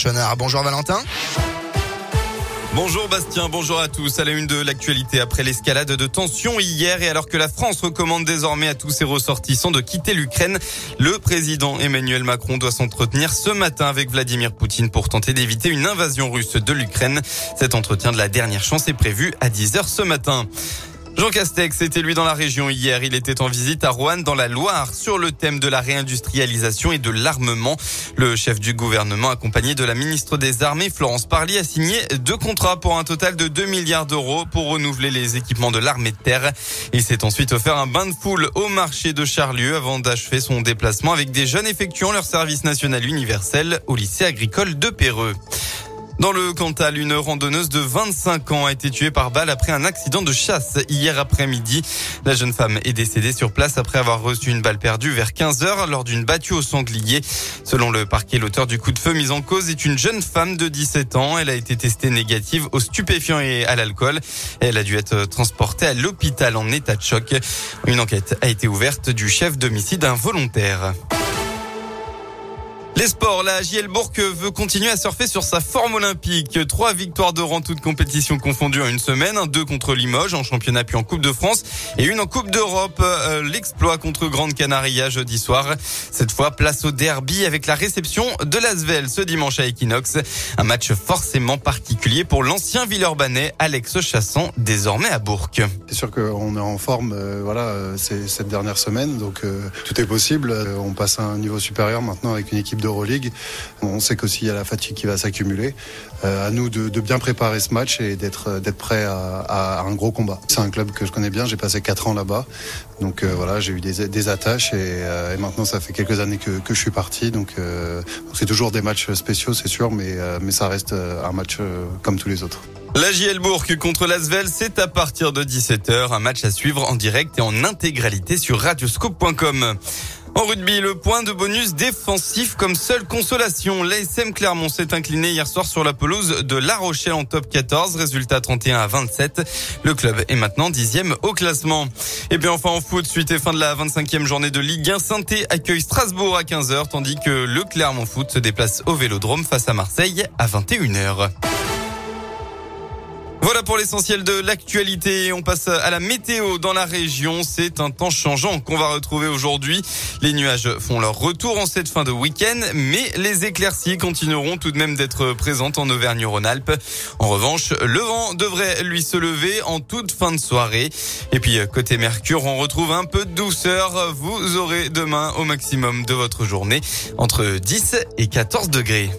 Chenard, bonjour Valentin. Bonjour Bastien, bonjour à tous. À la une de l'actualité après l'escalade de tensions hier et alors que la France recommande désormais à tous ses ressortissants de quitter l'Ukraine, le président Emmanuel Macron doit s'entretenir ce matin avec Vladimir Poutine pour tenter d'éviter une invasion russe de l'Ukraine. Cet entretien de la dernière chance est prévu à 10h ce matin. Jean Castex était lui dans la région hier. Il était en visite à Rouen dans la Loire sur le thème de la réindustrialisation et de l'armement. Le chef du gouvernement accompagné de la ministre des Armées Florence Parly a signé deux contrats pour un total de 2 milliards d'euros pour renouveler les équipements de l'armée de terre. Il s'est ensuite offert un bain de foule au marché de Charlieu avant d'achever son déplacement avec des jeunes effectuant leur service national universel au lycée agricole de Péreux. Dans le Cantal, une randonneuse de 25 ans a été tuée par balle après un accident de chasse hier après-midi. La jeune femme est décédée sur place après avoir reçu une balle perdue vers 15 heures lors d'une battue au sanglier. Selon le parquet, l'auteur du coup de feu mis en cause est une jeune femme de 17 ans. Elle a été testée négative aux stupéfiants et à l'alcool. Elle a dû être transportée à l'hôpital en état de choc. Une enquête a été ouverte du chef d'homicide involontaire. Les sports, la JL Bourg veut continuer à surfer sur sa forme olympique. Trois victoires de rang, toutes compétitions confondues en une semaine. Deux contre Limoges en championnat puis en Coupe de France et une en Coupe d'Europe. Euh, l'exploit contre Grande Canaria jeudi soir. Cette fois, place au derby avec la réception de l'Asvel ce dimanche à Equinox. Un match forcément particulier pour l'ancien Villeurbanais Alex Chasson, désormais à Bourg. C'est sûr qu'on est en forme, euh, voilà, euh, cette dernière semaine, donc tout est possible. on passe à un niveau supérieur maintenant avec une équipe de On sait qu'aussi il y a la fatigue qui va s'accumuler. Euh, à nous de, bien préparer ce match et d'être euh, prêt à, un gros combat. C'est un club que je connais bien. J'ai passé quatre ans là-bas, donc euh, voilà, j'ai eu des, attaches et, maintenant ça fait quelques années que, je suis parti. Donc c'est toujours des matchs spéciaux, c'est sûr, mais mais ça reste un match comme tous les autres. La JL Bourg contre l'Asvel, c'est à partir de 17h. Un match à suivre en direct et en intégralité sur radioscope.com. En rugby, le point de bonus défensif comme seule consolation. L'ASM Clermont s'est incliné hier soir sur la pelouse de La Rochelle en top 14. Résultat 31 à 27. Le club est maintenant dixième au classement. Et puis enfin en foot, suite et fin de la 25e journée de Ligue 1, saint accueille Strasbourg à 15h, tandis que le Clermont Foot se déplace au Vélodrome face à Marseille à 21h. Voilà pour l'essentiel de l'actualité. On passe à la météo dans la région. C'est un temps changeant qu'on va retrouver aujourd'hui. Les nuages font leur retour en cette fin de week-end, mais les éclaircies continueront tout de même d'être présentes en Auvergne-Rhône-Alpes. En revanche, le vent devrait lui se lever en toute fin de soirée. Et puis, côté Mercure, on retrouve un peu de douceur. Vous aurez demain au maximum de votre journée entre 10 et 14 degrés.